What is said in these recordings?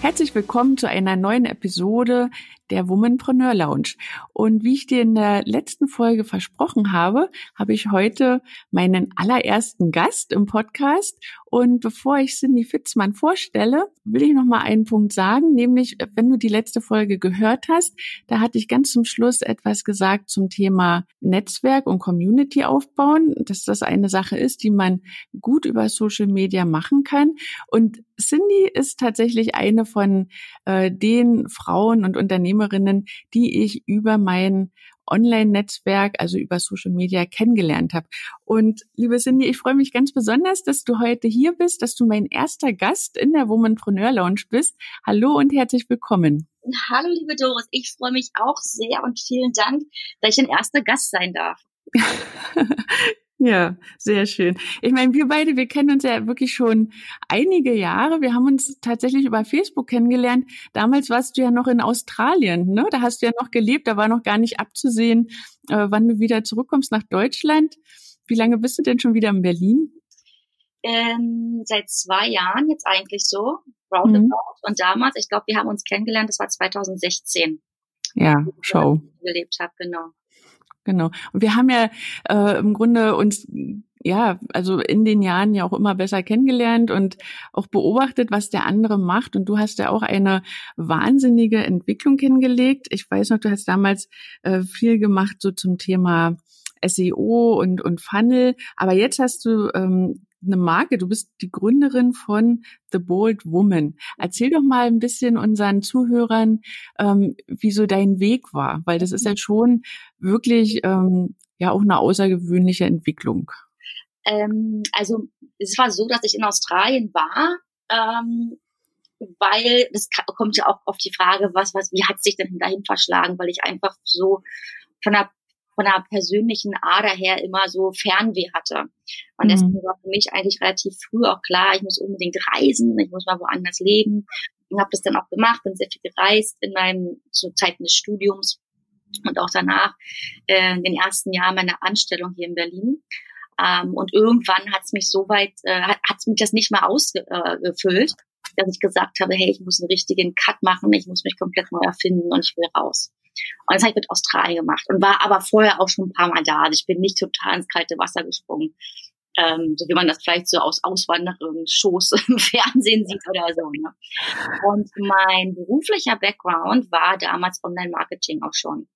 Herzlich willkommen zu einer neuen Episode der Womanpreneur Lounge. Und wie ich dir in der letzten Folge versprochen habe, habe ich heute meinen allerersten Gast im Podcast. Und bevor ich Cindy Fitzmann vorstelle, will ich noch mal einen Punkt sagen, nämlich wenn du die letzte Folge gehört hast, da hatte ich ganz zum Schluss etwas gesagt zum Thema Netzwerk und Community aufbauen, dass das eine Sache ist, die man gut über Social Media machen kann. Und Cindy ist tatsächlich eine von äh, den Frauen und Unternehmerinnen, die ich über mein Online-Netzwerk, also über Social Media kennengelernt habe. Und liebe Cindy, ich freue mich ganz besonders, dass du heute hier bist, dass du mein erster Gast in der Womanpreneur Lounge bist. Hallo und herzlich willkommen. Hallo, liebe Doris. Ich freue mich auch sehr und vielen Dank, dass ich ein erster Gast sein darf. Ja, sehr schön. Ich meine, wir beide, wir kennen uns ja wirklich schon einige Jahre. Wir haben uns tatsächlich über Facebook kennengelernt. Damals warst du ja noch in Australien, ne? Da hast du ja noch gelebt, da war noch gar nicht abzusehen, äh, wann du wieder zurückkommst nach Deutschland. Wie lange bist du denn schon wieder in Berlin? Ähm, seit zwei Jahren jetzt eigentlich so, roundabout. Mhm. Und damals, ich glaube, wir haben uns kennengelernt, das war 2016. Ja, Show. Gelebt habe, genau. Genau. Und wir haben ja äh, im Grunde uns ja, also in den Jahren ja auch immer besser kennengelernt und auch beobachtet, was der andere macht. Und du hast ja auch eine wahnsinnige Entwicklung hingelegt. Ich weiß noch, du hast damals äh, viel gemacht so zum Thema SEO und, und Funnel. Aber jetzt hast du ähm, eine Marke. Du bist die Gründerin von The Bold Woman. Erzähl doch mal ein bisschen unseren Zuhörern, ähm, wie so dein Weg war, weil das ist ja schon wirklich ähm, ja auch eine außergewöhnliche Entwicklung. Ähm, also es war so, dass ich in Australien war. Ähm, weil das kommt ja auch auf die Frage, was, was, wie hat sich denn dahin verschlagen, weil ich einfach so von der von der persönlichen Ader her immer so Fernweh hatte. Und mhm. deswegen war für mich eigentlich relativ früh auch klar, ich muss unbedingt reisen, ich muss mal woanders leben. Und habe das dann auch gemacht, bin sehr viel gereist in meinem zu Zeiten des Studiums und auch danach äh, in den ersten Jahren meiner Anstellung hier in Berlin. Ähm, und irgendwann hat es mich so weit, äh, hat es mich das nicht mehr ausgefüllt, äh, dass ich gesagt habe, hey, ich muss einen richtigen Cut machen, ich muss mich komplett neu erfinden und ich will raus. Und das habe ich mit Australien gemacht und war aber vorher auch schon ein paar Mal da. Also ich bin nicht total ins kalte Wasser gesprungen. Ähm, so wie man das vielleicht so aus Auswanderungsshows im Fernsehen sieht oder so. Ne? Und mein beruflicher Background war damals Online-Marketing auch schon.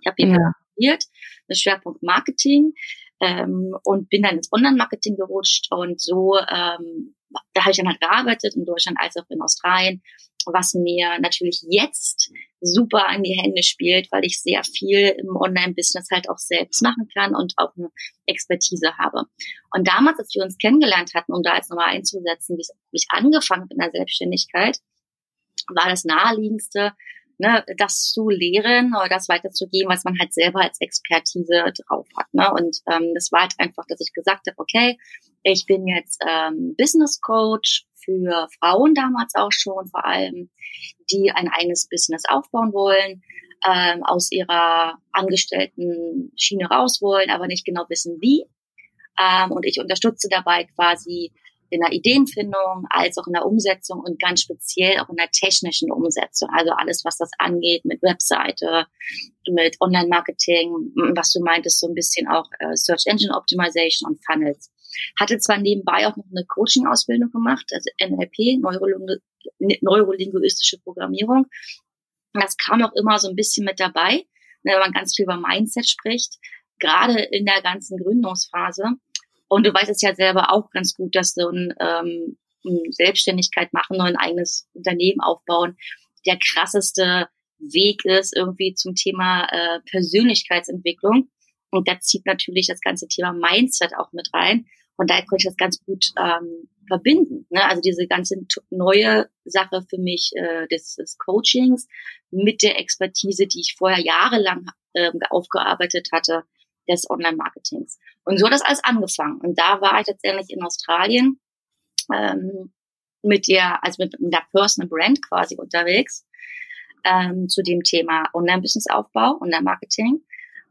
Ich habe hier ja. studiert, das Schwerpunkt Marketing ähm, und bin dann ins Online-Marketing gerutscht und so ähm, da habe ich dann halt gearbeitet in Deutschland als auch in Australien was mir natürlich jetzt super an die Hände spielt, weil ich sehr viel im Online-Business halt auch selbst machen kann und auch eine Expertise habe. Und damals, als wir uns kennengelernt hatten, um da jetzt nochmal einzusetzen, wie ich angefangen habe in der Selbstständigkeit, war das naheliegendste, ne, das zu lehren oder das weiterzugeben, was man halt selber als Expertise drauf hat. Ne? Und ähm, das war halt einfach, dass ich gesagt habe, okay, ich bin jetzt ähm, Business Coach für Frauen damals auch schon, vor allem, die ein eigenes Business aufbauen wollen, ähm, aus ihrer angestellten Schiene raus wollen, aber nicht genau wissen wie. Ähm, und ich unterstütze dabei quasi in der Ideenfindung als auch in der Umsetzung und ganz speziell auch in der technischen Umsetzung. Also alles, was das angeht mit Webseite, mit Online-Marketing, was du meintest, so ein bisschen auch äh, Search Engine Optimization und Funnels. Hatte zwar nebenbei auch noch eine Coaching-Ausbildung gemacht, also NLP, Neuroling neurolinguistische Programmierung. Das kam auch immer so ein bisschen mit dabei, ne, wenn man ganz viel über Mindset spricht, gerade in der ganzen Gründungsphase. Und du weißt es ja selber auch ganz gut, dass so ein, ähm, Selbstständigkeit machen, ein eigenes Unternehmen aufbauen, der krasseste Weg ist irgendwie zum Thema äh, Persönlichkeitsentwicklung. Und da zieht natürlich das ganze Thema Mindset auch mit rein. Und daher konnte ich das ganz gut ähm, verbinden. Ne? Also diese ganze neue Sache für mich äh, des, des Coachings mit der Expertise, die ich vorher jahrelang äh, aufgearbeitet hatte, des Online-Marketings. Und so hat das alles angefangen. Und da war ich letztendlich in Australien ähm, mit der, also mit, mit der Personal Brand quasi unterwegs ähm, zu dem Thema Online-Business-Aufbau, Online-Marketing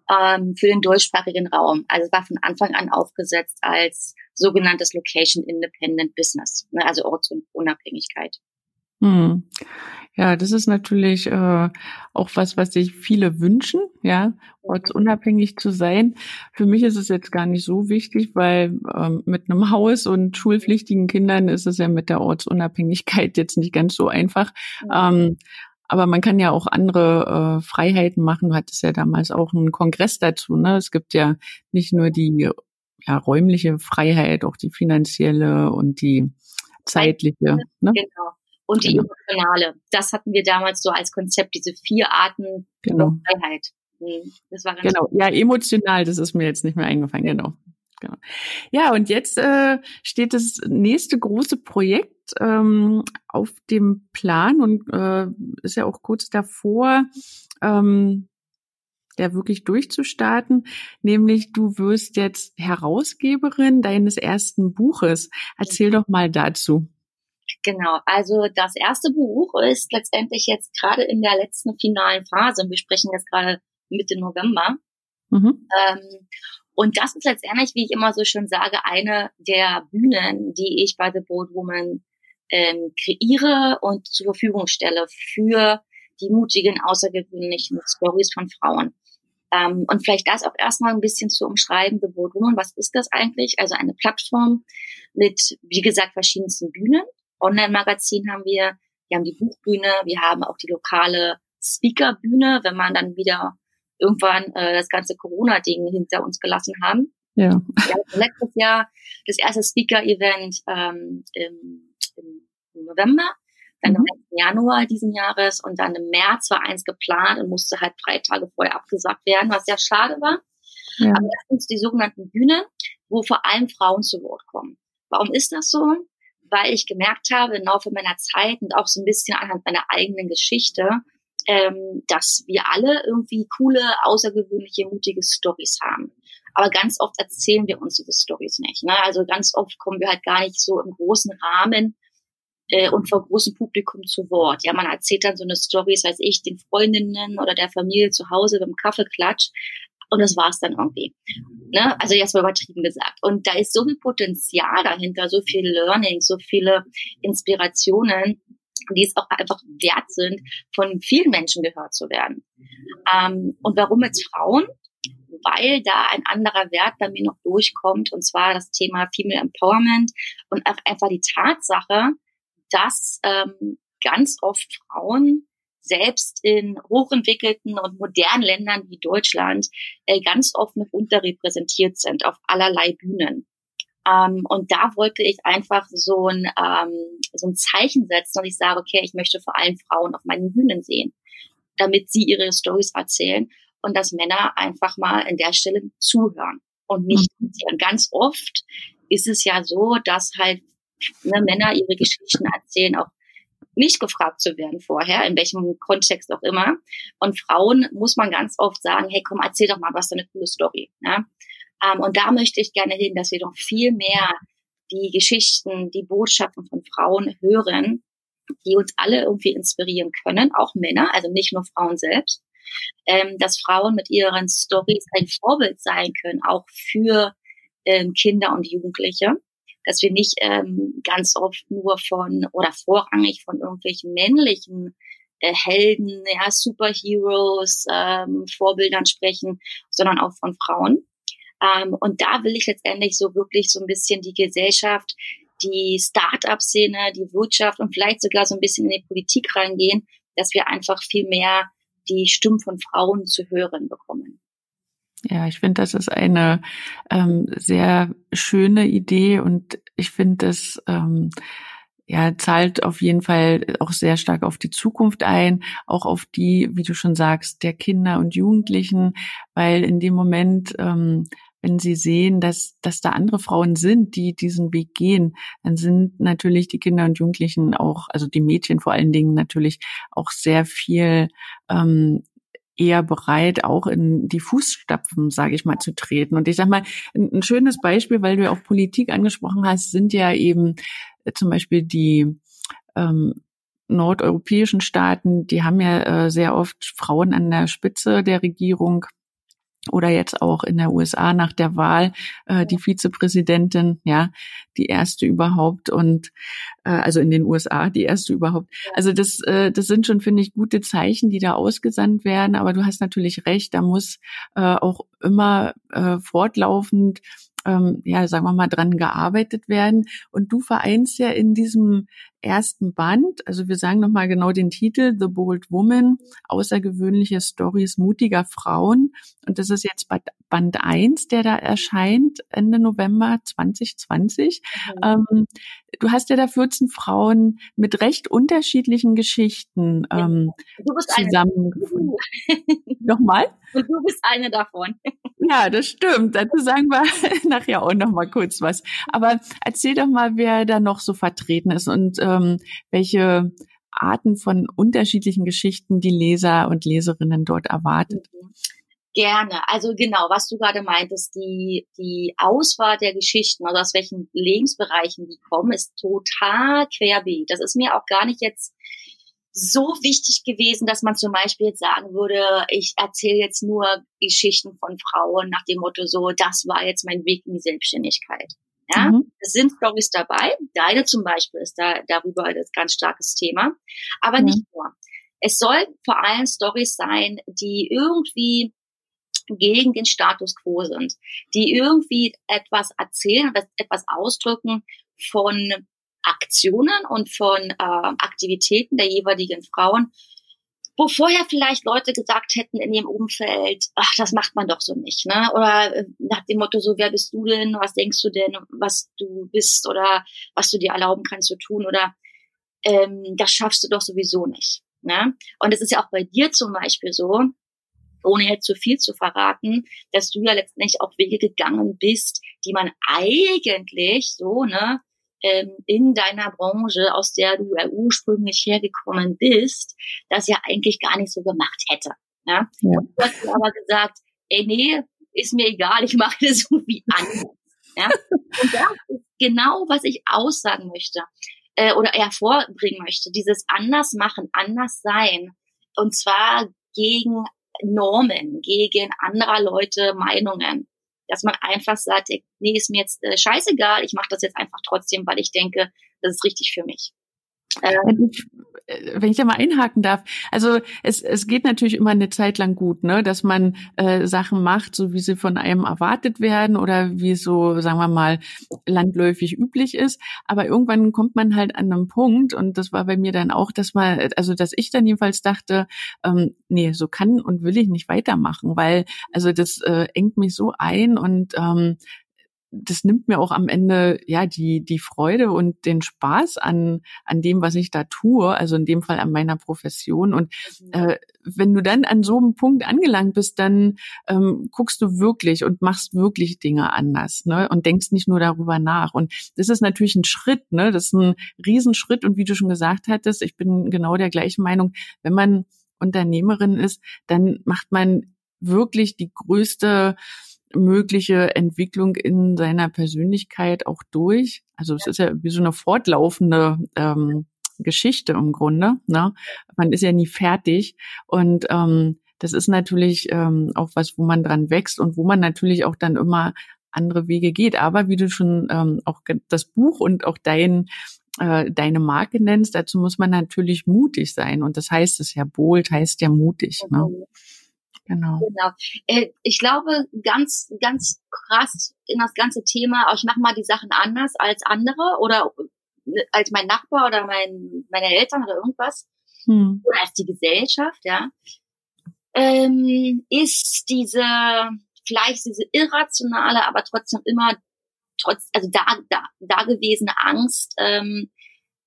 ähm, für den deutschsprachigen Raum. Also es war von Anfang an aufgesetzt als sogenanntes Location Independent Business, ne, also Ortsunabhängigkeit. Hm. Ja, das ist natürlich äh, auch was, was sich viele wünschen, ja, ortsunabhängig zu sein. Für mich ist es jetzt gar nicht so wichtig, weil ähm, mit einem Haus und schulpflichtigen Kindern ist es ja mit der Ortsunabhängigkeit jetzt nicht ganz so einfach. Ähm, aber man kann ja auch andere äh, Freiheiten machen. Du hattest ja damals auch einen Kongress dazu. Ne? Es gibt ja nicht nur die ja, räumliche Freiheit, auch die finanzielle und die zeitliche. Ne? Genau. Und die genau. emotionale. Das hatten wir damals so als Konzept, diese vier Arten genau. Freiheit. Mhm. Das war ganz genau. Ja, emotional, das ist mir jetzt nicht mehr eingefallen, genau. genau. Ja, und jetzt äh, steht das nächste große Projekt ähm, auf dem Plan und äh, ist ja auch kurz davor, ähm, der wirklich durchzustarten, nämlich du wirst jetzt Herausgeberin deines ersten Buches. Erzähl doch mal dazu. Genau, also das erste Buch ist letztendlich jetzt gerade in der letzten finalen Phase. Wir sprechen jetzt gerade Mitte November. Mhm. Ähm, und das ist letztendlich, wie ich immer so schön sage, eine der Bühnen, die ich bei The Bold Woman ähm, kreiere und zur Verfügung stelle für die mutigen, außergewöhnlichen Stories von Frauen. Ähm, und vielleicht das auch erstmal ein bisschen zu umschreiben, The Bold Woman, was ist das eigentlich? Also eine Plattform mit, wie gesagt, verschiedensten Bühnen. Online-Magazin haben wir, wir haben die Buchbühne, wir haben auch die lokale Speakerbühne, wenn man dann wieder irgendwann äh, das ganze Corona-Ding hinter uns gelassen haben. Ja. ja letztes Jahr das erste Speaker-Event ähm, im, im November, dann mhm. im Januar diesen Jahres und dann im März war eins geplant und musste halt drei Tage vorher abgesagt werden, was sehr schade war. Ja. Aber das sind die sogenannten Bühnen, wo vor allem Frauen zu Wort kommen. Warum ist das so? Weil ich gemerkt habe im Laufe meiner Zeit und auch so ein bisschen anhand meiner eigenen Geschichte, ähm, dass wir alle irgendwie coole, außergewöhnliche, mutige Stories haben. Aber ganz oft erzählen wir uns diese Stories nicht. Ne? Also ganz oft kommen wir halt gar nicht so im großen Rahmen äh, und vor großem Publikum zu Wort. Ja, man erzählt dann so eine Story, weiß ich, den Freundinnen oder der Familie zu Hause beim Kaffeeklatsch. Und das war's dann irgendwie. Ne? Also jetzt mal übertrieben gesagt. Und da ist so viel Potenzial dahinter, so viel Learning, so viele Inspirationen, die es auch einfach wert sind, von vielen Menschen gehört zu werden. Ähm, und warum jetzt Frauen? Weil da ein anderer Wert bei mir noch durchkommt, und zwar das Thema Female Empowerment und einfach die Tatsache, dass ähm, ganz oft Frauen selbst in hochentwickelten und modernen Ländern wie Deutschland äh, ganz oft noch unterrepräsentiert sind auf allerlei Bühnen. Ähm, und da wollte ich einfach so ein, ähm, so ein Zeichen setzen und ich sage, okay, ich möchte vor allem Frauen auf meinen Bühnen sehen, damit sie ihre Stories erzählen und dass Männer einfach mal in der Stelle zuhören und nicht mhm. Und ganz oft ist es ja so, dass halt ne, Männer ihre Geschichten erzählen, auch nicht gefragt zu werden vorher, in welchem Kontext auch immer. Und Frauen muss man ganz oft sagen, hey, komm, erzähl doch mal, was für eine coole Story. Ja? Ähm, und da möchte ich gerne hin, dass wir doch viel mehr die Geschichten, die Botschaften von Frauen hören, die uns alle irgendwie inspirieren können, auch Männer, also nicht nur Frauen selbst, ähm, dass Frauen mit ihren Stories ein Vorbild sein können, auch für ähm, Kinder und Jugendliche, dass wir nicht ähm, ganz oft nur von oder vorrangig von irgendwelchen männlichen äh, Helden, ja, Superheroes, ähm, Vorbildern sprechen, sondern auch von Frauen. Ähm, und da will ich letztendlich so wirklich so ein bisschen die Gesellschaft, die Start-up-Szene, die Wirtschaft und vielleicht sogar so ein bisschen in die Politik reingehen, dass wir einfach viel mehr die Stimmen von Frauen zu hören bekommen. Ja, ich finde, das ist eine ähm, sehr schöne Idee und ich finde, das ähm, ja, zahlt auf jeden Fall auch sehr stark auf die Zukunft ein, auch auf die, wie du schon sagst, der Kinder und Jugendlichen, weil in dem Moment, ähm, wenn sie sehen, dass, dass da andere Frauen sind, die diesen Weg gehen, dann sind natürlich die Kinder und Jugendlichen auch, also die Mädchen vor allen Dingen natürlich auch sehr viel ähm, eher bereit, auch in die Fußstapfen, sage ich mal, zu treten. Und ich sage mal, ein, schönes Beispiel, weil du ja auch Politik angesprochen hast, sind ja eben äh, zum Beispiel die ähm, nordeuropäischen Staaten, die haben ja äh, sehr oft Frauen an der Spitze der Regierung oder jetzt auch in der USA nach der Wahl äh, die Vizepräsidentin, ja, die erste überhaupt und äh, also in den USA die erste überhaupt. Also das, äh, das sind schon finde ich gute Zeichen, die da ausgesandt werden. Aber du hast natürlich recht, da muss äh, auch immer äh, fortlaufend ähm, ja, sagen wir mal, dran gearbeitet werden. Und du vereinst ja in diesem ersten Band, also wir sagen nochmal genau den Titel, The Bold Woman, außergewöhnliche Stories mutiger Frauen. Und das ist jetzt Band 1, der da erscheint Ende November 2020. Mhm. Ähm, du hast ja da 14 Frauen mit recht unterschiedlichen Geschichten ähm, zusammengefunden. Nochmal? Und du bist eine davon. Ja, das stimmt. Dazu sagen wir nachher auch noch mal kurz was. Aber erzähl doch mal, wer da noch so vertreten ist und ähm, welche Arten von unterschiedlichen Geschichten die Leser und Leserinnen dort erwartet. Gerne. Also genau, was du gerade meintest, die, die Auswahl der Geschichten, also aus welchen Lebensbereichen die kommen, ist total querbeet. Das ist mir auch gar nicht jetzt so wichtig gewesen, dass man zum Beispiel jetzt sagen würde, ich erzähle jetzt nur Geschichten von Frauen nach dem Motto so, das war jetzt mein Weg in die Selbstständigkeit. Ja, mhm. Es sind Stories dabei. Deine zum Beispiel ist da darüber ein ganz starkes Thema, aber mhm. nicht nur. Es soll vor allem Stories sein, die irgendwie gegen den Status quo sind, die irgendwie etwas erzählen, etwas ausdrücken von Aktionen und von äh, Aktivitäten der jeweiligen Frauen, wo vorher vielleicht Leute gesagt hätten in ihrem Umfeld, ach, das macht man doch so nicht, ne? Oder äh, nach dem Motto so, wer bist du denn? Was denkst du denn, was du bist oder was du dir erlauben kannst zu tun oder ähm, das schaffst du doch sowieso nicht. Ne? Und es ist ja auch bei dir zum Beispiel so, ohne jetzt zu viel zu verraten, dass du ja letztendlich auch Wege gegangen bist, die man eigentlich so, ne, ähm, in deiner Branche, aus der du ja ursprünglich hergekommen bist, das ja eigentlich gar nicht so gemacht hätte. Ja? ja. Du hast aber gesagt, ey, nee, ist mir egal, ich mache das so wie anders. Ja? Und das ist genau, was ich aussagen möchte äh, oder hervorbringen möchte. Dieses anders machen, anders sein. Und zwar gegen Normen, gegen anderer Leute Meinungen dass man einfach sagt, nee, ist mir jetzt äh, scheißegal, ich mache das jetzt einfach trotzdem, weil ich denke, das ist richtig für mich. Ähm, äh, wenn ich da mal einhaken darf, also es, es geht natürlich immer eine Zeit lang gut, ne, dass man äh, Sachen macht, so wie sie von einem erwartet werden oder wie es so, sagen wir mal, landläufig üblich ist. Aber irgendwann kommt man halt an einem Punkt, und das war bei mir dann auch, dass man, also dass ich dann jedenfalls dachte, ähm, nee, so kann und will ich nicht weitermachen, weil also das äh, engt mich so ein und ähm, das nimmt mir auch am Ende ja die die Freude und den Spaß an an dem, was ich da tue, also in dem Fall an meiner Profession. Und mhm. äh, wenn du dann an so einem Punkt angelangt bist, dann ähm, guckst du wirklich und machst wirklich Dinge anders, ne? Und denkst nicht nur darüber nach. Und das ist natürlich ein Schritt, ne? Das ist ein Riesenschritt. Und wie du schon gesagt hattest, ich bin genau der gleichen Meinung. Wenn man Unternehmerin ist, dann macht man wirklich die größte mögliche Entwicklung in seiner Persönlichkeit auch durch. Also es ist ja wie so eine fortlaufende ähm, Geschichte im Grunde. Ne? Man ist ja nie fertig und ähm, das ist natürlich ähm, auch was, wo man dran wächst und wo man natürlich auch dann immer andere Wege geht. Aber wie du schon ähm, auch das Buch und auch dein äh, deine Marke nennst, dazu muss man natürlich mutig sein. Und das heißt es ja, bold heißt ja mutig. Ne? Genau. genau. Äh, ich glaube, ganz, ganz krass in das ganze Thema, ich mache mal die Sachen anders als andere oder äh, als mein Nachbar oder mein, meine Eltern oder irgendwas. Hm. Oder als die Gesellschaft, ja. Ähm, ist diese, vielleicht diese irrationale, aber trotzdem immer trotz, also da, da, da gewesene Angst, ähm,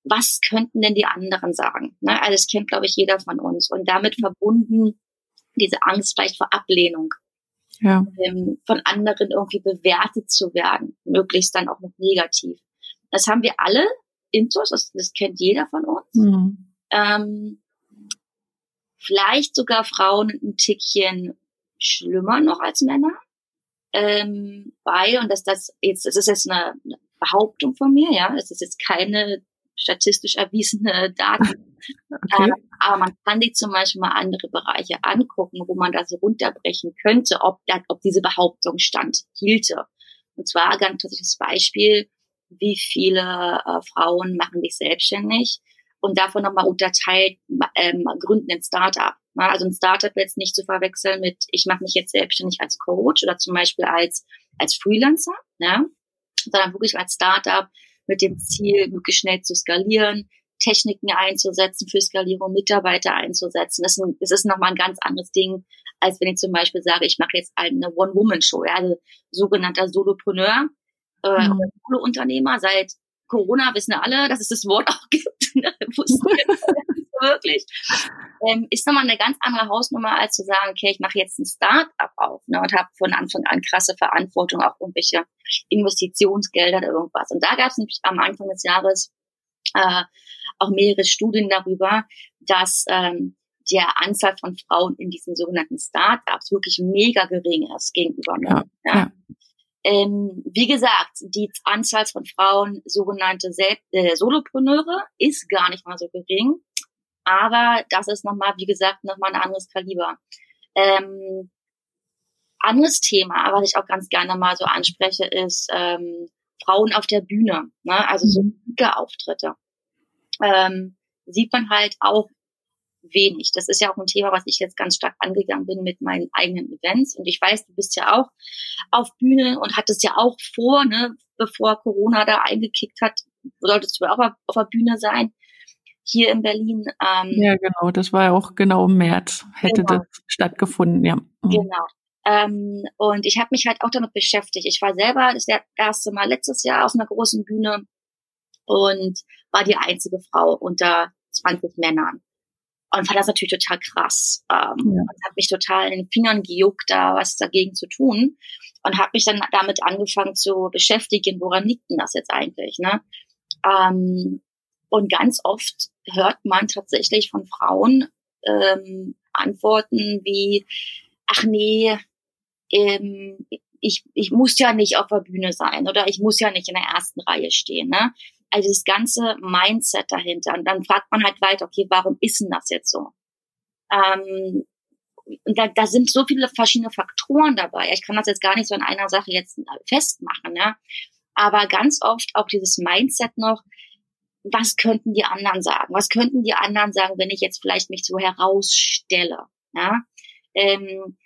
was könnten denn die anderen sagen? Ne? Also das kennt, glaube ich, jeder von uns. Und damit verbunden diese Angst vielleicht vor Ablehnung. ja. ähm, von anderen irgendwie bewertet zu werden, möglichst dann auch noch negativ. Das haben wir alle Intus, das, das kennt jeder von uns. Mhm. Ähm, vielleicht sogar Frauen ein Tickchen schlimmer noch als Männer, ähm, weil, und das, das jetzt, das ist jetzt eine Behauptung von mir, ja, es ist jetzt keine statistisch erwiesene Daten. Okay. Ähm, aber man kann sich zum Beispiel mal andere Bereiche angucken, wo man das runterbrechen könnte, ob, da, ob diese Behauptung stand, hielte. Und zwar ganz tatsächliches Beispiel, wie viele äh, Frauen machen sich selbstständig und davon nochmal unterteilt, ähm, gründen ein Startup. Ne? Also ein Startup jetzt nicht zu verwechseln mit, ich mache mich jetzt selbstständig als Coach oder zum Beispiel als, als Freelancer, ne? sondern wirklich als Startup mit dem Ziel, möglichst schnell zu skalieren, Techniken einzusetzen für Skalierung, Mitarbeiter einzusetzen. Das ist, ein, das ist nochmal ein ganz anderes Ding, als wenn ich zum Beispiel sage, ich mache jetzt eine One-Woman-Show, ja, also sogenannter Solopreneur äh, mhm. Solo-Unternehmer. Seit Corona wissen alle, dass es das Wort auch gibt. Ne? wirklich. Ähm, ist nochmal eine ganz andere Hausnummer, als zu sagen, okay, ich mache jetzt ein Start-up auf ne, und habe von Anfang an krasse Verantwortung, auch irgendwelche Investitionsgelder oder irgendwas. Und da gab es nämlich am Anfang des Jahres äh, auch mehrere Studien darüber, dass ähm, der Anzahl von Frauen in diesen sogenannten Start-ups wirklich mega gering ist gegenüber Männern. Ja, ja. Ähm, wie gesagt, die Anzahl von Frauen, sogenannte Sel äh, Solopreneure, ist gar nicht mal so gering. Aber das ist nochmal, wie gesagt, nochmal ein anderes Kaliber. Ähm, anderes Thema, was ich auch ganz gerne mal so anspreche, ist ähm, Frauen auf der Bühne, ne? also so mhm. Auftritte. Ähm, sieht man halt auch wenig. Das ist ja auch ein Thema, was ich jetzt ganz stark angegangen bin mit meinen eigenen Events. Und ich weiß, du bist ja auch auf Bühne und hattest ja auch vor, ne, bevor Corona da eingekickt hat, solltest du auch auf der Bühne sein hier in Berlin. Ähm, ja, genau, das war ja auch genau im März, hätte genau. das stattgefunden, ja. Mhm. Genau. Ähm, und ich habe mich halt auch damit beschäftigt. Ich war selber das erste Mal letztes Jahr auf einer großen Bühne und war die einzige Frau unter 20 Männern. Und fand das natürlich total krass. Ähm, ja. Und hat mich total in den Fingern gejuckt, da was dagegen zu tun. Und habe mich dann damit angefangen zu beschäftigen, woran liegt denn das jetzt eigentlich? Ne? Ähm, und ganz oft hört man tatsächlich von Frauen ähm, Antworten wie, ach nee, ähm, ich, ich muss ja nicht auf der Bühne sein oder ich muss ja nicht in der ersten Reihe stehen. Ne? Also das ganze Mindset dahinter. Und dann fragt man halt weiter, okay, warum ist denn das jetzt so? Ähm, und da, da sind so viele verschiedene Faktoren dabei. Ich kann das jetzt gar nicht so in einer Sache jetzt festmachen, ja. Aber ganz oft auch dieses Mindset noch, was könnten die anderen sagen? Was könnten die anderen sagen, wenn ich jetzt vielleicht mich so herausstelle? Ja? Ähm,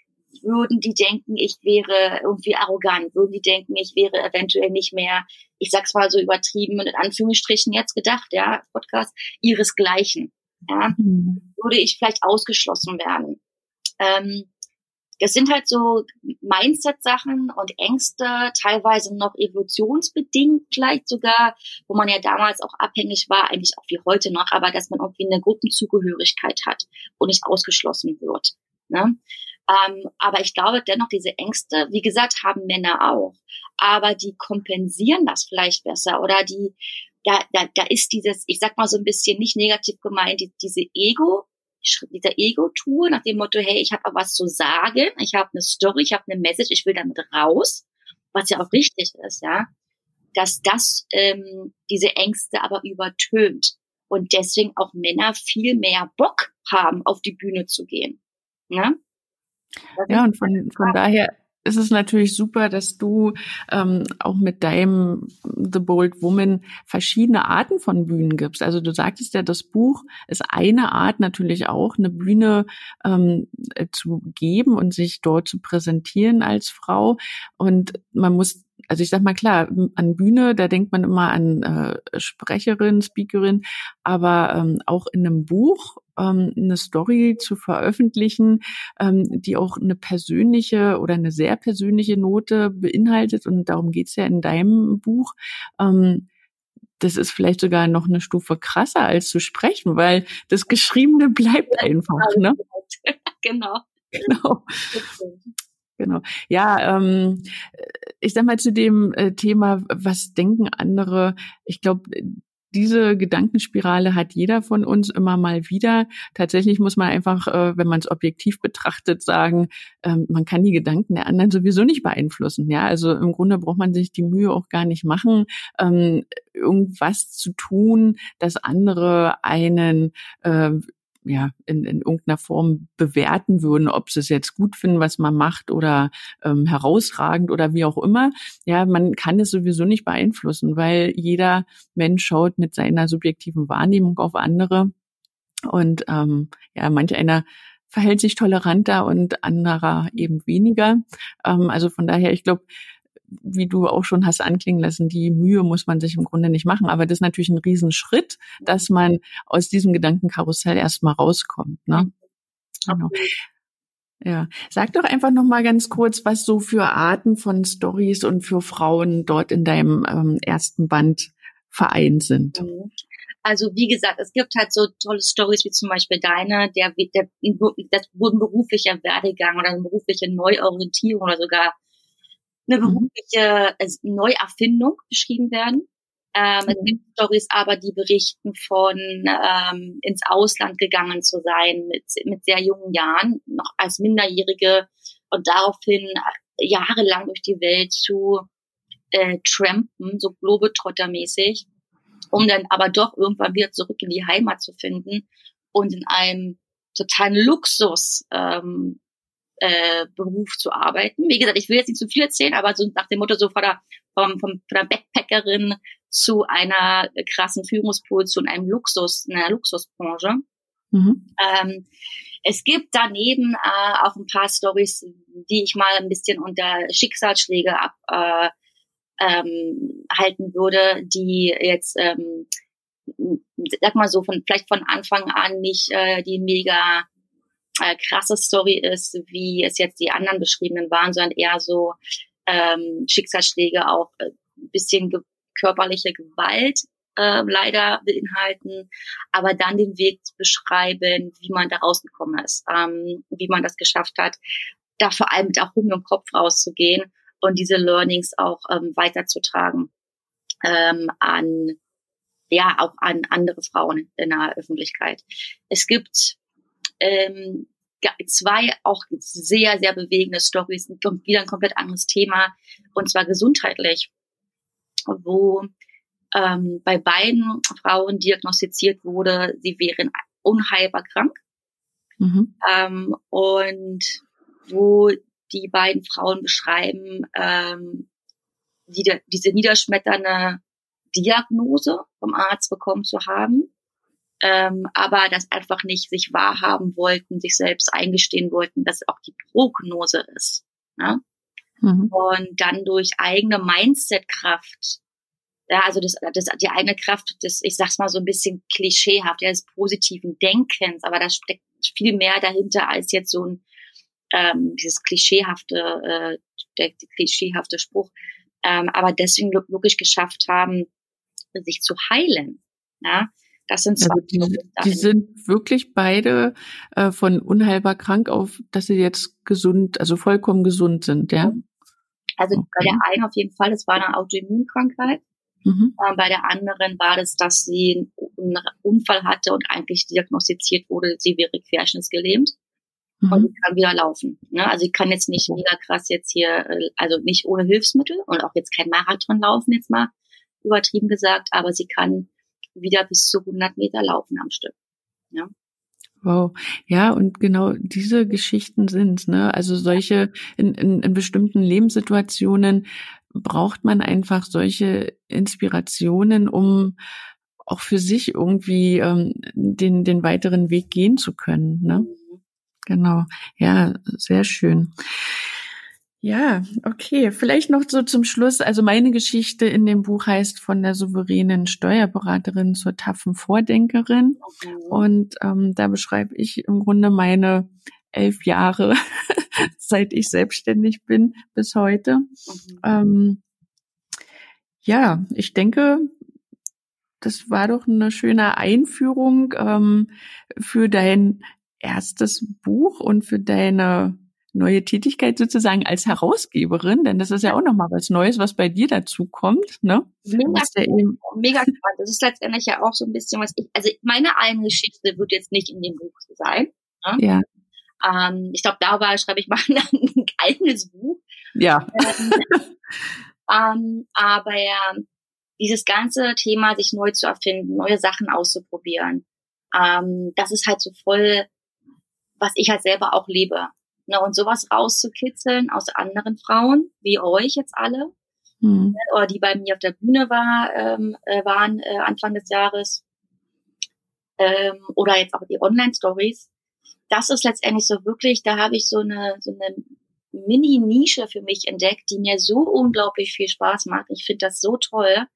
würden die denken, ich wäre irgendwie arrogant? Würden die denken, ich wäre eventuell nicht mehr, ich sag's mal so übertrieben und in Anführungsstrichen jetzt gedacht, ja, Podcast, ihresgleichen? Ja? Mhm. Würde ich vielleicht ausgeschlossen werden? Ähm, das sind halt so Mindset-Sachen und Ängste, teilweise noch evolutionsbedingt vielleicht sogar, wo man ja damals auch abhängig war, eigentlich auch wie heute noch, aber dass man irgendwie eine Gruppenzugehörigkeit hat und nicht ausgeschlossen wird. Ne? Ähm, aber ich glaube dennoch, diese Ängste, wie gesagt, haben Männer auch. Aber die kompensieren das vielleicht besser oder die, da, da, da ist dieses, ich sag mal so ein bisschen nicht negativ gemeint, die, diese Ego, dieser Ego-Tour nach dem Motto, hey, ich habe was zu sagen, ich habe eine Story, ich habe eine Message, ich will damit raus, was ja auch richtig ist, ja, dass das ähm, diese Ängste aber übertönt und deswegen auch Männer viel mehr Bock haben, auf die Bühne zu gehen. Ne? Ja, und von, von daher ist es natürlich super, dass du ähm, auch mit deinem The Bold Woman verschiedene Arten von Bühnen gibst. Also du sagtest ja, das Buch ist eine Art natürlich auch, eine Bühne ähm, äh, zu geben und sich dort zu präsentieren als Frau. Und man muss also ich sag mal klar, an Bühne, da denkt man immer an äh, Sprecherin, Speakerin, aber ähm, auch in einem Buch ähm, eine Story zu veröffentlichen, ähm, die auch eine persönliche oder eine sehr persönliche Note beinhaltet. Und darum geht's ja in deinem Buch. Ähm, das ist vielleicht sogar noch eine Stufe krasser als zu sprechen, weil das Geschriebene bleibt einfach. Ne? genau. Genau. Genau. Ja, ähm, ich sag mal zu dem äh, Thema, was denken andere? Ich glaube, diese Gedankenspirale hat jeder von uns immer mal wieder. Tatsächlich muss man einfach, äh, wenn man es objektiv betrachtet, sagen, ähm, man kann die Gedanken der anderen sowieso nicht beeinflussen. Ja, also im Grunde braucht man sich die Mühe auch gar nicht machen, ähm, irgendwas zu tun, dass andere einen äh, ja, in, in irgendeiner Form bewerten würden, ob sie es jetzt gut finden, was man macht oder ähm, herausragend oder wie auch immer. Ja, man kann es sowieso nicht beeinflussen, weil jeder Mensch schaut mit seiner subjektiven Wahrnehmung auf andere. Und ähm, ja, manch einer verhält sich toleranter und anderer eben weniger. Ähm, also von daher, ich glaube, wie du auch schon hast anklingen lassen, die Mühe muss man sich im Grunde nicht machen. Aber das ist natürlich ein Riesenschritt, dass man aus diesem Gedankenkarussell erstmal rauskommt. Ne? Genau. Ja, sag doch einfach noch mal ganz kurz, was so für Arten von Stories und für Frauen dort in deinem ähm, ersten Band vereint sind. Mhm. Also wie gesagt, es gibt halt so tolle Stories wie zum Beispiel deine, der, der das wurden beruflicher Werdegang oder eine berufliche Neuorientierung oder sogar eine mhm. berufliche äh, Neuerfindung beschrieben werden. Ähm, es mhm. gibt Stories aber, die berichten von ähm, ins Ausland gegangen zu sein mit, mit sehr jungen Jahren, noch als Minderjährige und daraufhin jahrelang durch die Welt zu äh, trampen, so Globetrotter-mäßig, um dann aber doch irgendwann wieder zurück in die Heimat zu finden und in einem totalen Luxus ähm, äh, Beruf zu arbeiten. Wie gesagt, ich will jetzt nicht zu viel erzählen, aber so nach dem Motto so von der, vom, vom, von der Backpackerin zu einer krassen Führungsposition, einem Luxus, einer Luxusbranche. Mhm. Ähm, es gibt daneben äh, auch ein paar Stories, die ich mal ein bisschen unter Schicksalsschläge ab äh, ähm, halten würde, die jetzt ähm, sag mal so von vielleicht von Anfang an nicht äh, die mega äh, krasse Story ist, wie es jetzt die anderen beschriebenen waren, sondern eher so ähm, Schicksalsschläge auch äh, bisschen ge körperliche Gewalt äh, leider beinhalten, aber dann den Weg zu beschreiben, wie man da rausgekommen ist, ähm, wie man das geschafft hat, da vor allem mit erhobenem Kopf rauszugehen und diese Learnings auch ähm, weiterzutragen ähm, an ja auch an andere Frauen in der Öffentlichkeit. Es gibt ähm, zwei auch sehr, sehr bewegende Stories, wieder ein komplett anderes Thema, und zwar gesundheitlich, wo ähm, bei beiden Frauen diagnostiziert wurde, sie wären unheilbar krank. Mhm. Ähm, und wo die beiden Frauen beschreiben, ähm, die, diese niederschmetternde Diagnose vom Arzt bekommen zu haben ähm, aber das einfach nicht sich wahrhaben wollten, sich selbst eingestehen wollten, dass auch die Prognose ist. Ne? Mhm. Und dann durch eigene Mindset-Kraft, ja, also das, das, die eigene Kraft des, ich sag's mal so ein bisschen klischeehaft, ja, des positiven Denkens, aber da steckt viel mehr dahinter als jetzt so ein ähm, dieses klischeehafte, äh, der, der klischeehafte Spruch, ähm, aber deswegen wirklich geschafft haben, sich zu heilen. Ja? Das sind also die, die sind wirklich beide äh, von unheilbar krank auf, dass sie jetzt gesund, also vollkommen gesund sind, ja? Also okay. bei der einen auf jeden Fall, das war eine Autoimmunkrankheit. Mhm. Äh, bei der anderen war das, dass sie einen Unfall hatte und eigentlich diagnostiziert wurde, sie wäre querschnittsgelähmt. Mhm. Und sie kann wieder laufen. Ne? Also ich kann jetzt nicht mega krass jetzt hier, äh, also nicht ohne Hilfsmittel und auch jetzt kein Marathon laufen, jetzt mal übertrieben gesagt, aber sie kann wieder bis zu 100 Meter laufen am Stück. Ja. Wow, ja, und genau diese Geschichten sind, ne? Also solche in, in, in bestimmten Lebenssituationen braucht man einfach solche Inspirationen, um auch für sich irgendwie ähm, den den weiteren Weg gehen zu können, ne? Mhm. Genau, ja, sehr schön. Ja, okay. Vielleicht noch so zum Schluss. Also meine Geschichte in dem Buch heißt von der souveränen Steuerberaterin zur taffen Vordenkerin. Okay. Und ähm, da beschreibe ich im Grunde meine elf Jahre, seit ich selbstständig bin bis heute. Okay. Ähm, ja, ich denke, das war doch eine schöne Einführung ähm, für dein erstes Buch und für deine neue Tätigkeit sozusagen als Herausgeberin, denn das ist ja auch nochmal was Neues, was bei dir dazu kommt, ne? Mega, ja mega spannend. Das ist letztendlich ja auch so ein bisschen was ich, also meine eigene Geschichte wird jetzt nicht in dem Buch sein. Ne? Ja. Ähm, ich glaube, darüber schreibe ich mal ein eigenes Buch. Ja. Ähm, ähm, aber ja, dieses ganze Thema, sich neu zu erfinden, neue Sachen auszuprobieren, ähm, das ist halt so voll, was ich halt selber auch lebe. Ne, und sowas rauszukitzeln aus anderen Frauen, wie euch jetzt alle, mhm. oder die bei mir auf der Bühne war, ähm, äh, waren äh, Anfang des Jahres, ähm, oder jetzt auch die Online-Stories, das ist letztendlich so wirklich, da habe ich so eine, so eine Mini-Nische für mich entdeckt, die mir so unglaublich viel Spaß macht. Ich finde das so toll,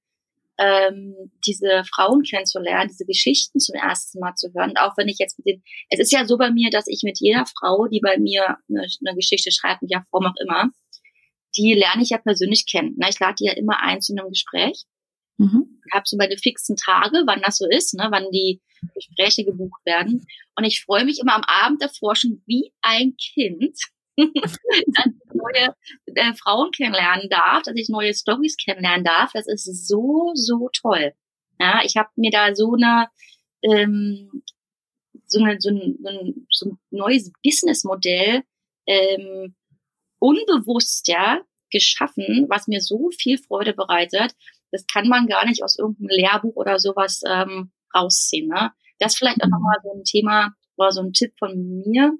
ähm, diese Frauen kennenzulernen, diese Geschichten zum ersten Mal zu hören. Und auch wenn ich jetzt mit den, es ist ja so bei mir, dass ich mit jeder Frau, die bei mir eine, eine Geschichte schreibt, mit ja Form auch immer, die lerne ich ja persönlich kennen. Ne? Ich lade die ja immer ein zu einem Gespräch. Mhm. Ich habe so meine fixen Tage, wann das so ist, ne? wann die Gespräche gebucht werden. Und ich freue mich immer am Abend davor schon wie ein Kind, dass ich neue äh, Frauen kennenlernen darf, dass ich neue Stories kennenlernen darf. Das ist so, so toll. Ja, ich habe mir da so eine, ähm, so, eine, so, ein, so ein neues Businessmodell ähm, unbewusst ja geschaffen, was mir so viel Freude bereitet. Das kann man gar nicht aus irgendeinem Lehrbuch oder sowas ähm, rausziehen. Ne? Das ist vielleicht auch nochmal so ein Thema oder so ein Tipp von mir.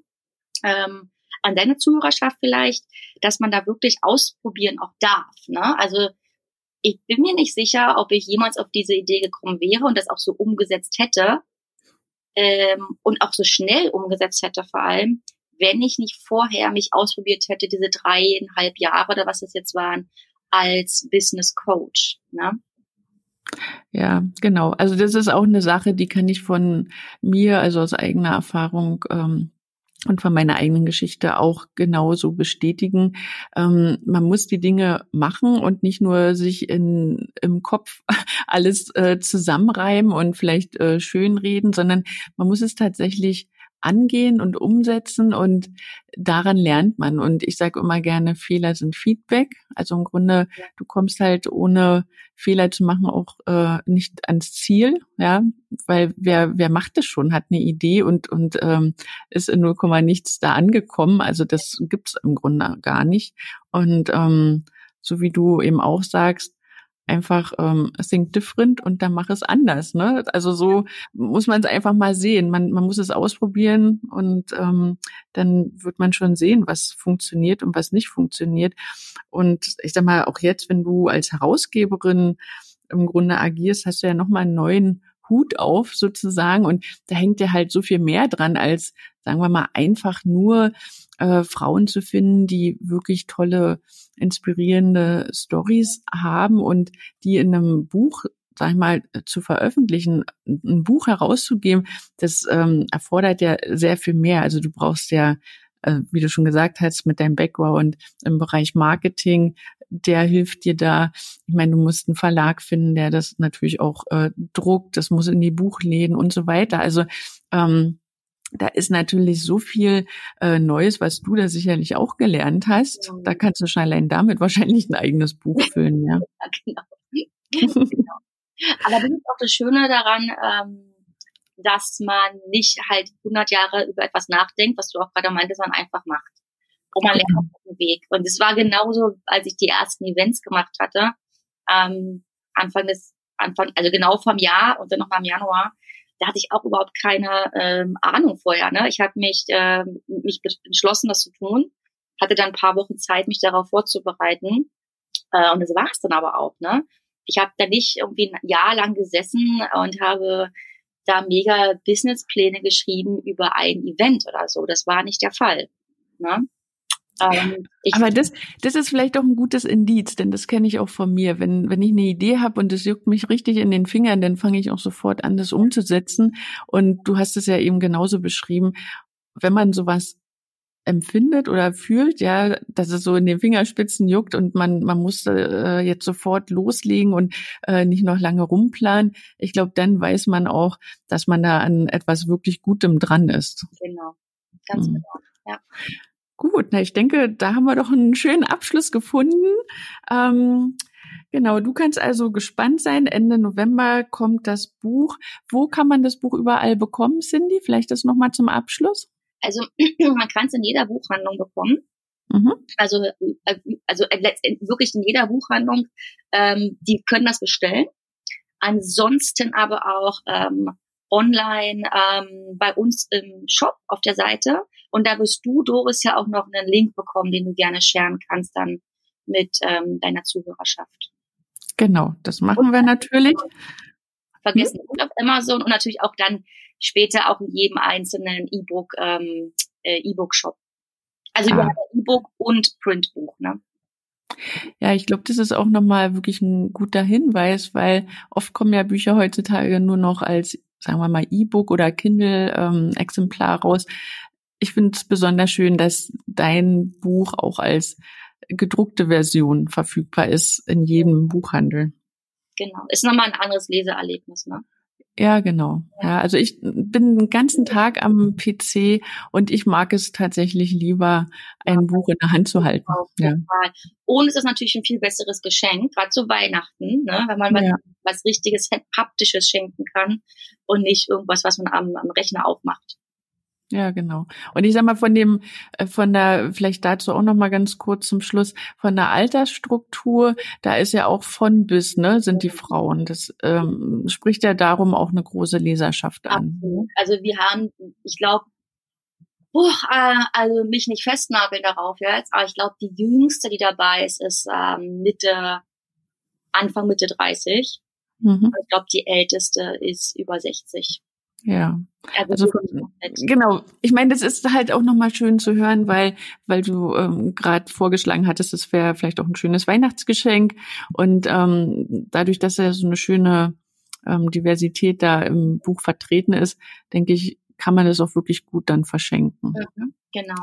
Ähm, an deine Zuhörerschaft vielleicht, dass man da wirklich ausprobieren auch darf. Ne? Also ich bin mir nicht sicher, ob ich jemals auf diese Idee gekommen wäre und das auch so umgesetzt hätte ähm, und auch so schnell umgesetzt hätte vor allem, wenn ich nicht vorher mich ausprobiert hätte, diese dreieinhalb Jahre oder was es jetzt waren, als Business Coach. Ne? Ja, genau. Also das ist auch eine Sache, die kann ich von mir, also aus eigener Erfahrung ähm, und von meiner eigenen Geschichte auch genauso bestätigen. Ähm, man muss die Dinge machen und nicht nur sich in, im Kopf alles äh, zusammenreimen und vielleicht äh, schönreden, sondern man muss es tatsächlich angehen und umsetzen und daran lernt man. Und ich sage immer gerne, Fehler sind Feedback. Also im Grunde, du kommst halt ohne Fehler zu machen auch äh, nicht ans Ziel, ja, weil wer wer macht das schon, hat eine Idee und und ähm, ist in 0, nichts da angekommen. Also das gibt's im Grunde gar nicht. Und ähm, so wie du eben auch sagst, einfach ähm, think different und dann mach es anders. Ne? Also so muss man es einfach mal sehen. Man, man muss es ausprobieren und ähm, dann wird man schon sehen, was funktioniert und was nicht funktioniert. Und ich sag mal, auch jetzt, wenn du als Herausgeberin im Grunde agierst, hast du ja nochmal einen neuen Hut auf sozusagen und da hängt ja halt so viel mehr dran als, sagen wir mal, einfach nur äh, Frauen zu finden, die wirklich tolle, inspirierende Stories haben und die in einem Buch sag ich mal, zu veröffentlichen, ein Buch herauszugeben, das ähm, erfordert ja sehr viel mehr. Also du brauchst ja, äh, wie du schon gesagt hast, mit deinem Background im Bereich Marketing, der hilft dir da. Ich meine, du musst einen Verlag finden, der das natürlich auch äh, druckt, das muss in die Buchläden und so weiter. Also ähm, da ist natürlich so viel äh, Neues, was du da sicherlich auch gelernt hast. Da kannst du schon allein damit wahrscheinlich ein eigenes Buch füllen, ja. ja genau. genau. Aber das ist auch das Schöne daran, ähm, dass man nicht halt 100 Jahre über etwas nachdenkt, was du auch gerade meintest, man einfach macht. Und man lernt auf dem Weg. Und es war genauso, als ich die ersten Events gemacht hatte, ähm, Anfang des, Anfang, also genau vom Jahr und dann nochmal im Januar, da hatte ich auch überhaupt keine ähm, Ahnung vorher. Ne? Ich habe mich, äh, mich entschlossen, das zu tun, hatte dann ein paar Wochen Zeit, mich darauf vorzubereiten. Äh, und das war es dann aber auch. Ne? Ich habe da nicht irgendwie ein Jahr lang gesessen und habe da mega Businesspläne geschrieben über ein Event oder so. Das war nicht der Fall. Ne? Ähm, Aber das, das ist vielleicht auch ein gutes Indiz, denn das kenne ich auch von mir. Wenn, wenn ich eine Idee habe und es juckt mich richtig in den Fingern, dann fange ich auch sofort an, das umzusetzen. Und du hast es ja eben genauso beschrieben. Wenn man sowas empfindet oder fühlt, ja, dass es so in den Fingerspitzen juckt und man man muss äh, jetzt sofort loslegen und äh, nicht noch lange rumplanen. Ich glaube, dann weiß man auch, dass man da an etwas wirklich Gutem dran ist. Genau, ganz mhm. genau. Ja. Gut, na ich denke, da haben wir doch einen schönen Abschluss gefunden. Ähm, genau, du kannst also gespannt sein. Ende November kommt das Buch. Wo kann man das Buch überall bekommen, Cindy? Vielleicht das nochmal zum Abschluss. Also man kann es in jeder Buchhandlung bekommen. Mhm. Also, äh, also wirklich in jeder Buchhandlung, ähm, die können das bestellen. Ansonsten aber auch ähm, online ähm, bei uns im Shop auf der Seite. Und da wirst du, Doris, ja auch noch einen Link bekommen, den du gerne sharen kannst dann mit ähm, deiner Zuhörerschaft. Genau, das machen und, wir natürlich. Vergessen hm? auf Amazon und natürlich auch dann später auch in jedem einzelnen E-Book ähm, äh, E-Book-Shop. Also ah. E-Book und Printbuch, ne? Ja, ich glaube, das ist auch nochmal wirklich ein guter Hinweis, weil oft kommen ja Bücher heutzutage nur noch als, sagen wir mal, E-Book oder Kindle-Exemplar ähm, raus. Ich finde es besonders schön, dass dein Buch auch als gedruckte Version verfügbar ist in jedem Buchhandel. Genau, ist nochmal ein anderes Leseerlebnis, ne? Ja, genau. Ja, also ich bin den ganzen Tag am PC und ich mag es tatsächlich lieber, ein Buch in der Hand zu halten. Ja. Und es ist natürlich ein viel besseres Geschenk, gerade zu Weihnachten, ne? wenn man ja. was, was richtiges, haptisches schenken kann und nicht irgendwas, was man am, am Rechner aufmacht. Ja, genau. Und ich sag mal von dem, äh, von der, vielleicht dazu auch noch mal ganz kurz zum Schluss, von der Altersstruktur, da ist ja auch von bis, ne, sind die Frauen. Das ähm, spricht ja darum auch eine große Leserschaft an. Also wir haben, ich glaube, oh, äh, also mich nicht festnageln darauf jetzt, aber ich glaube, die jüngste, die dabei ist, ist ähm, Mitte, Anfang Mitte 30. Mhm. Ich glaube, die älteste ist über 60. Ja. Also von, genau. Ich meine, das ist halt auch nochmal schön zu hören, weil weil du ähm, gerade vorgeschlagen hattest, es wäre vielleicht auch ein schönes Weihnachtsgeschenk und ähm, dadurch, dass ja so eine schöne ähm, Diversität da im Buch vertreten ist, denke ich, kann man das auch wirklich gut dann verschenken. Mhm, genau.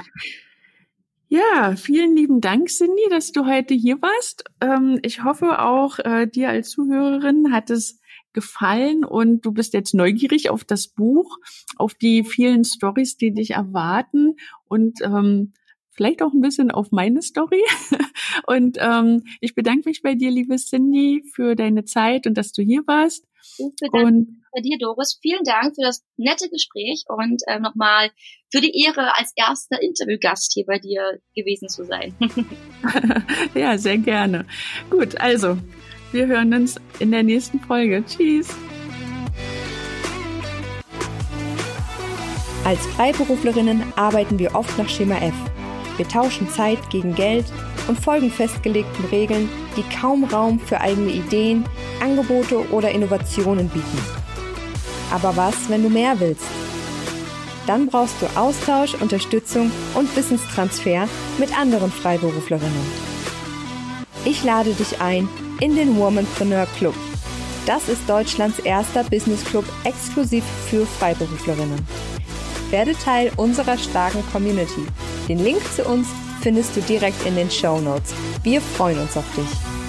Ja, vielen lieben Dank, Cindy, dass du heute hier warst. Ähm, ich hoffe auch, äh, dir als Zuhörerin hat es gefallen und du bist jetzt neugierig auf das Buch, auf die vielen Stories, die dich erwarten und ähm, vielleicht auch ein bisschen auf meine Story. Und ähm, ich bedanke mich bei dir, liebe Cindy, für deine Zeit und dass du hier warst. Und bei dir, Doris. Vielen Dank für das nette Gespräch und äh, nochmal für die Ehre, als erster Interviewgast hier bei dir gewesen zu sein. ja, sehr gerne. Gut, also wir hören uns in der nächsten Folge. Tschüss. Als Freiberuflerinnen arbeiten wir oft nach Schema F. Wir tauschen Zeit gegen Geld und folgen festgelegten Regeln, die kaum Raum für eigene Ideen, Angebote oder Innovationen bieten. Aber was, wenn du mehr willst? Dann brauchst du Austausch, Unterstützung und Wissenstransfer mit anderen Freiberuflerinnen. Ich lade dich ein, in den Womanpreneur Club. Das ist Deutschlands erster Business Club exklusiv für Freiberuflerinnen. Werde Teil unserer starken Community. Den Link zu uns findest du direkt in den Show Notes. Wir freuen uns auf dich.